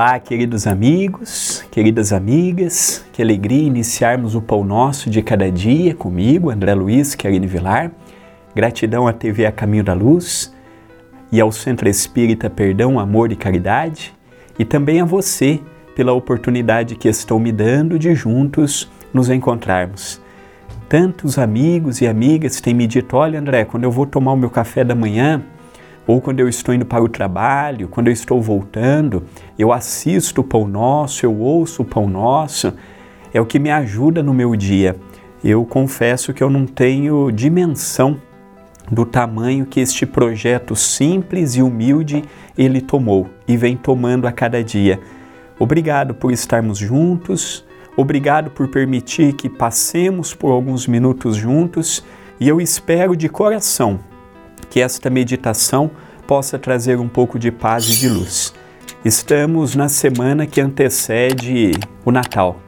Olá, queridos amigos, queridas amigas, que alegria iniciarmos o Pão Nosso de cada dia comigo, André Luiz Querine Vilar. Gratidão à TV A Caminho da Luz e ao Centro Espírita Perdão, Amor e Caridade, e também a você pela oportunidade que estão me dando de juntos nos encontrarmos. Tantos amigos e amigas têm me dito: olha, André, quando eu vou tomar o meu café da manhã, ou quando eu estou indo para o trabalho, quando eu estou voltando, eu assisto o Pão Nosso, eu ouço o Pão Nosso, é o que me ajuda no meu dia. Eu confesso que eu não tenho dimensão do tamanho que este projeto simples e humilde ele tomou e vem tomando a cada dia. Obrigado por estarmos juntos, obrigado por permitir que passemos por alguns minutos juntos e eu espero de coração que esta meditação possa trazer um pouco de paz e de luz. Estamos na semana que antecede o Natal.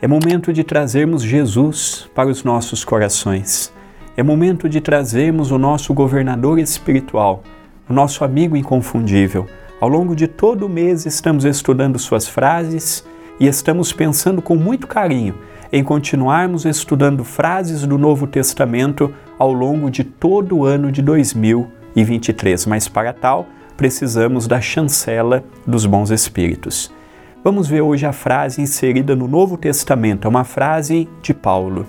É momento de trazermos Jesus para os nossos corações. É momento de trazermos o nosso governador espiritual, o nosso amigo inconfundível. Ao longo de todo o mês estamos estudando suas frases e estamos pensando com muito carinho em continuarmos estudando frases do Novo Testamento ao longo de todo o ano de 2023, mas para tal precisamos da chancela dos bons espíritos. Vamos ver hoje a frase inserida no Novo Testamento, é uma frase de Paulo.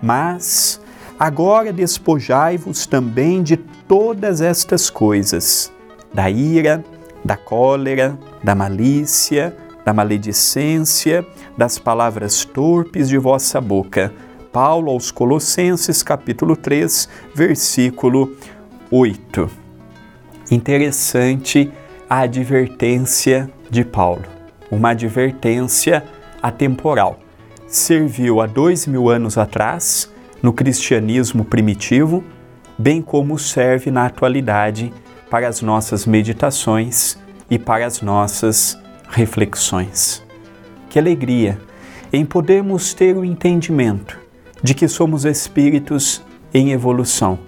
Mas agora despojai-vos também de todas estas coisas: da ira, da cólera, da malícia, da maledicência, das palavras torpes de vossa boca Paulo aos Colossenses, capítulo 3, versículo 8. Interessante a advertência de Paulo, uma advertência atemporal. Serviu há dois mil anos atrás no cristianismo primitivo, bem como serve na atualidade para as nossas meditações e para as nossas reflexões. Que alegria em podermos ter o entendimento de que somos espíritos em evolução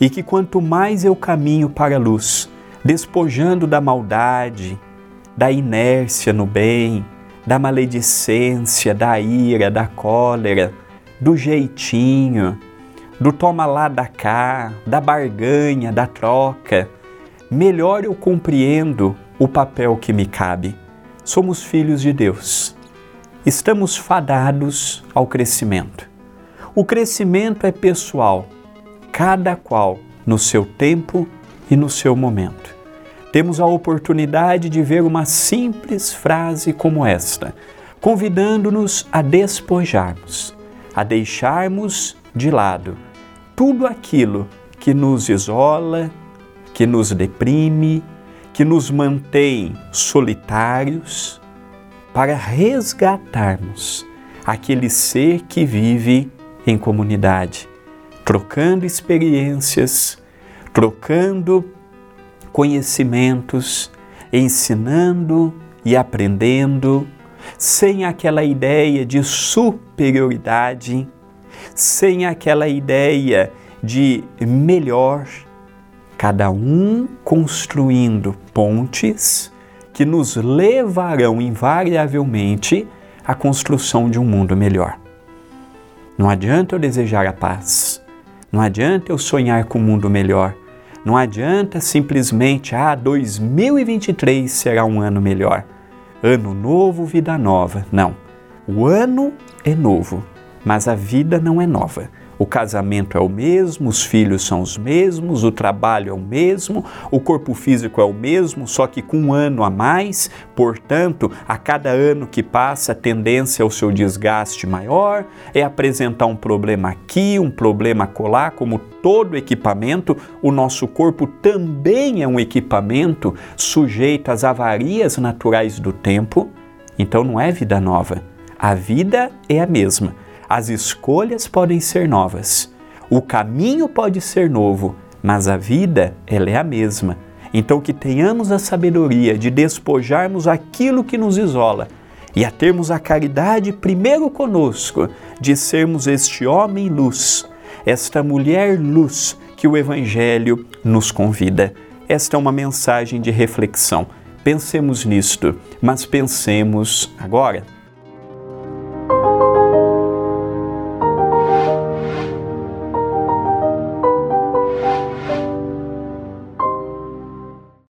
e que quanto mais eu caminho para a luz, despojando da maldade, da inércia no bem, da maledicência, da ira, da cólera, do jeitinho, do toma lá da cá, da barganha, da troca, melhor eu compreendo o papel que me cabe. Somos filhos de Deus. Estamos fadados ao crescimento. O crescimento é pessoal, cada qual no seu tempo e no seu momento. Temos a oportunidade de ver uma simples frase como esta, convidando-nos a despojarmos, a deixarmos de lado tudo aquilo que nos isola, que nos deprime, que nos mantém solitários, para resgatarmos aquele ser que vive em comunidade, trocando experiências, trocando conhecimentos, ensinando e aprendendo, sem aquela ideia de superioridade, sem aquela ideia de melhor, cada um construindo pontes que nos levarão invariavelmente à construção de um mundo melhor. Não adianta eu desejar a paz. Não adianta eu sonhar com um mundo melhor. Não adianta simplesmente, ah, 2023 será um ano melhor. Ano novo, vida nova. Não. O ano é novo, mas a vida não é nova. O casamento é o mesmo, os filhos são os mesmos, o trabalho é o mesmo, o corpo físico é o mesmo, só que com um ano a mais. Portanto, a cada ano que passa, a tendência é o seu desgaste maior, é apresentar um problema aqui, um problema colar, como todo equipamento, o nosso corpo também é um equipamento sujeito às avarias naturais do tempo. Então não é vida nova. A vida é a mesma as escolhas podem ser novas, o caminho pode ser novo, mas a vida ela é a mesma. Então que tenhamos a sabedoria de despojarmos aquilo que nos isola e a termos a caridade primeiro conosco, de sermos este homem luz, esta mulher luz que o Evangelho nos convida. Esta é uma mensagem de reflexão. Pensemos nisto, mas pensemos agora.